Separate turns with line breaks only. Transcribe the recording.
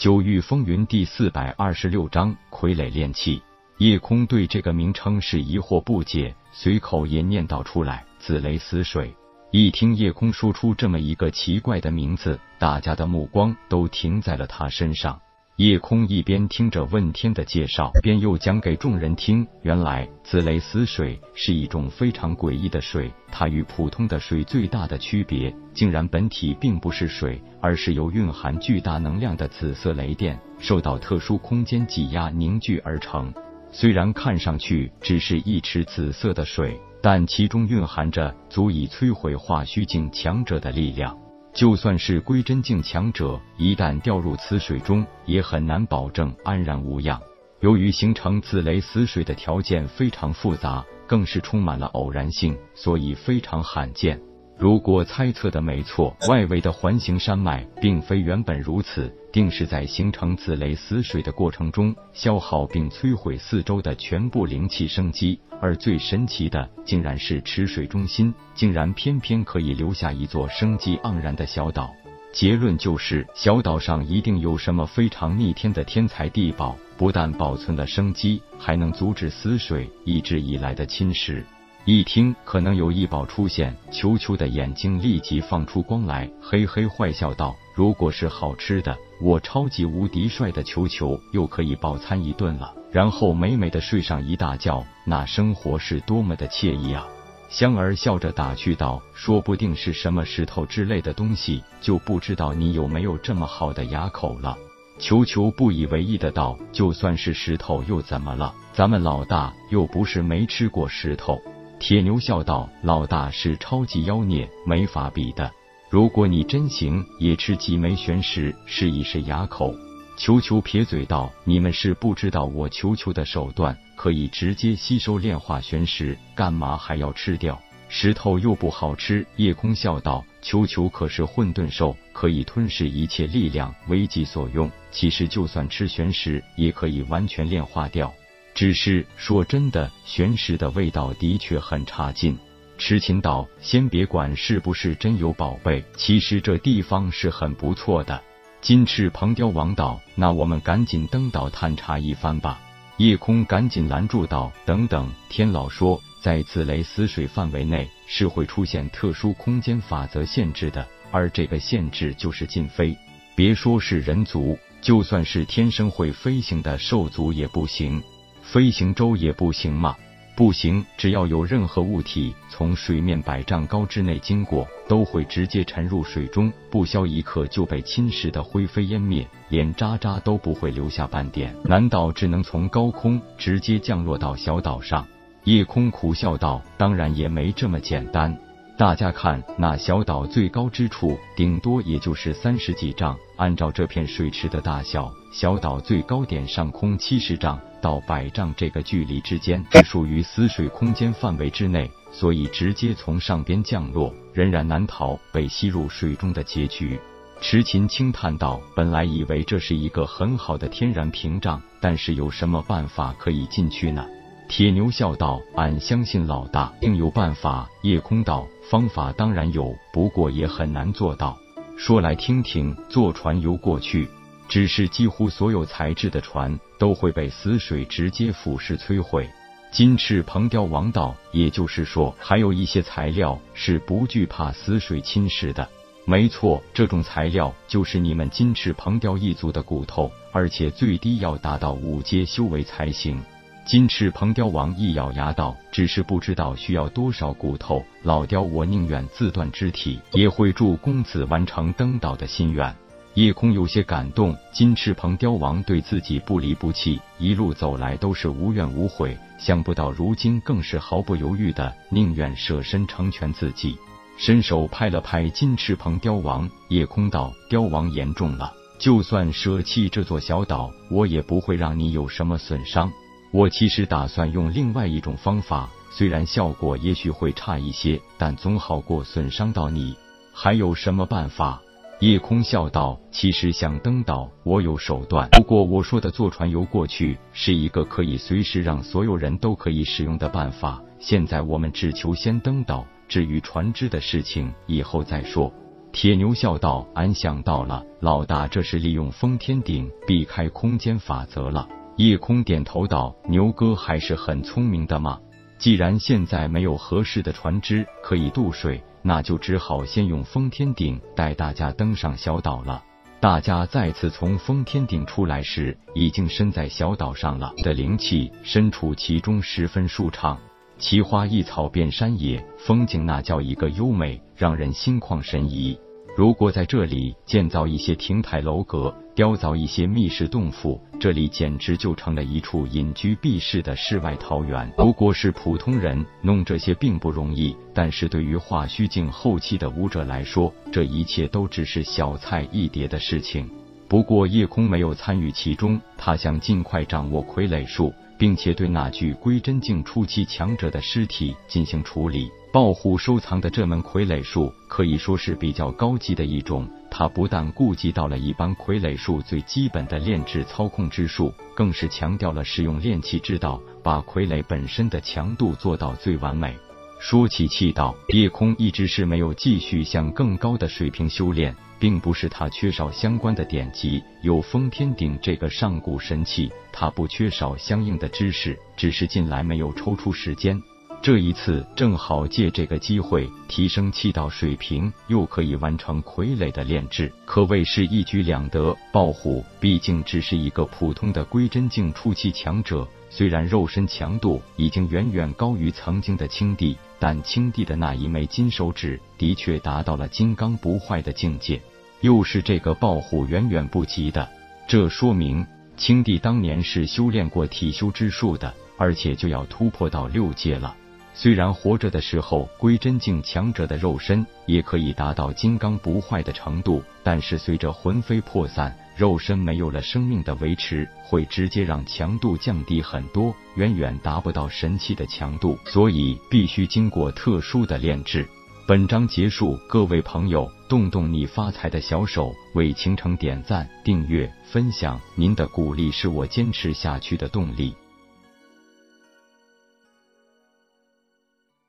九域风云第四百二十六章傀儡炼器。夜空对这个名称是疑惑不解，随口也念叨出来：“紫雷死水。”一听夜空说出这么一个奇怪的名字，大家的目光都停在了他身上。夜空一边听着问天的介绍，边又讲给众人听。原来紫雷死水是一种非常诡异的水，它与普通的水最大的区别，竟然本体并不是水，而是由蕴含巨大能量的紫色雷电受到特殊空间挤压凝聚而成。虽然看上去只是一池紫色的水，但其中蕴含着足以摧毁化虚境强者的力量。就算是归真境强者，一旦掉入此水中，也很难保证安然无恙。由于形成紫雷死水的条件非常复杂，更是充满了偶然性，所以非常罕见。如果猜测的没错，外围的环形山脉并非原本如此，定是在形成紫雷死水的过程中消耗并摧毁四周的全部灵气生机。而最神奇的，竟然是池水中心竟然偏偏可以留下一座生机盎然的小岛。结论就是，小岛上一定有什么非常逆天的天才地宝，不但保存了生机，还能阻止死水一直以来的侵蚀。一听可能有异宝出现，球球的眼睛立即放出光来，嘿嘿坏笑道：“如果是好吃的，我超级无敌帅的球球又可以饱餐一顿了，然后美美的睡上一大觉，那生活是多么的惬意啊！”香儿笑着打趣道：“说不定是什么石头之类的东西，就不知道你有没有这么好的牙口了。”球球不以为意的道：“就算是石头又怎么了？咱们老大又不是没吃过石头。”铁牛笑道：“老大是超级妖孽，没法比的。如果你真行，也吃几枚玄石试一试牙口。”球球撇嘴道：“你们是不知道我球球的手段，可以直接吸收炼化玄石，干嘛还要吃掉？石头又不好吃。”夜空笑道：“球球可是混沌兽，可以吞噬一切力量，为己所用。其实就算吃玄石，也可以完全炼化掉。”只是说真的，玄石的味道的确很差劲。痴情道，先别管是不是真有宝贝，其实这地方是很不错的。金翅鹏雕王道，那我们赶紧登岛探查一番吧。夜空赶紧拦住道：“等等，天老说，在紫雷死水范围内是会出现特殊空间法则限制的，而这个限制就是禁飞。别说是人族，就算是天生会飞行的兽族也不行。”飞行舟也不行吗？不行，只要有任何物体从水面百丈高之内经过，都会直接沉入水中，不消一刻就被侵蚀的灰飞烟灭，连渣渣都不会留下半点。难道只能从高空直接降落到小岛上？夜空苦笑道：“当然也没这么简单。大家看，那小岛最高之处，顶多也就是三十几丈。按照这片水池的大小，小岛最高点上空七十丈。”到百丈这个距离之间，只属于死水空间范围之内，所以直接从上边降落，仍然难逃被吸入水中的结局。池琴轻叹道：“本来以为这是一个很好的天然屏障，但是有什么办法可以进去呢？”铁牛笑道：“俺相信老大定有办法。”夜空道：“方法当然有，不过也很难做到。说来听听，坐船游过去。”只是几乎所有材质的船都会被死水直接腐蚀摧毁。金翅鹏雕王道，也就是说，还有一些材料是不惧怕死水侵蚀的。没错，这种材料就是你们金翅鹏雕一族的骨头，而且最低要达到五阶修为才行。金翅鹏雕王一咬牙道：“只是不知道需要多少骨头，老雕我宁愿自断肢体，也会助公子完成登岛的心愿。”夜空有些感动，金翅鹏雕王对自己不离不弃，一路走来都是无怨无悔，想不到如今更是毫不犹豫的宁愿舍身成全自己。伸手拍了拍金翅鹏雕王，夜空道：“雕王言重了，就算舍弃这座小岛，我也不会让你有什么损伤。我其实打算用另外一种方法，虽然效果也许会差一些，但总好过损伤到你。还有什么办法？”夜空笑道：“其实想登岛，我有手段。不过我说的坐船游过去，是一个可以随时让所有人都可以使用的办法。现在我们只求先登岛，至于船只的事情，以后再说。”铁牛笑道：“俺想到了，老大这是利用封天顶避开空间法则了。”夜空点头道：“牛哥还是很聪明的嘛。既然现在没有合适的船只可以渡水，那就只好先用封天顶带大家登上小岛了。”大家再次从封天顶出来时，已经身在小岛上了。的灵气身处其中，十分舒畅。奇花异草遍山野，风景那叫一个优美，让人心旷神怡。如果在这里建造一些亭台楼阁，雕凿一些密室洞府，这里简直就成了一处隐居避世的世外桃源。不过是普通人弄这些并不容易，但是对于化虚境后期的武者来说，这一切都只是小菜一碟的事情。不过叶空没有参与其中，他想尽快掌握傀儡术。并且对那具归真境初期强者的尸体进行处理。豹虎收藏的这门傀儡术可以说是比较高级的一种，它不但顾及到了一般傀儡术最基本的炼制操控之术，更是强调了使用炼器之道，把傀儡本身的强度做到最完美。说起气道，夜空一直是没有继续向更高的水平修炼。并不是他缺少相关的典籍，有封天鼎这个上古神器，他不缺少相应的知识，只是近来没有抽出时间。这一次正好借这个机会提升气道水平，又可以完成傀儡的炼制，可谓是一举两得。豹虎毕竟只是一个普通的归真境初期强者，虽然肉身强度已经远远高于曾经的青帝，但青帝的那一枚金手指的确达到了金刚不坏的境界。又是这个豹虎远远不及的，这说明青帝当年是修炼过体修之术的，而且就要突破到六阶了。虽然活着的时候归真境强者的肉身也可以达到金刚不坏的程度，但是随着魂飞魄散，肉身没有了生命的维持，会直接让强度降低很多，远远达不到神器的强度，所以必须经过特殊的炼制。本章结束，各位朋友，动动你发财的小手，为倾城点赞、订阅、分享，您的鼓励是我坚持下去的动力。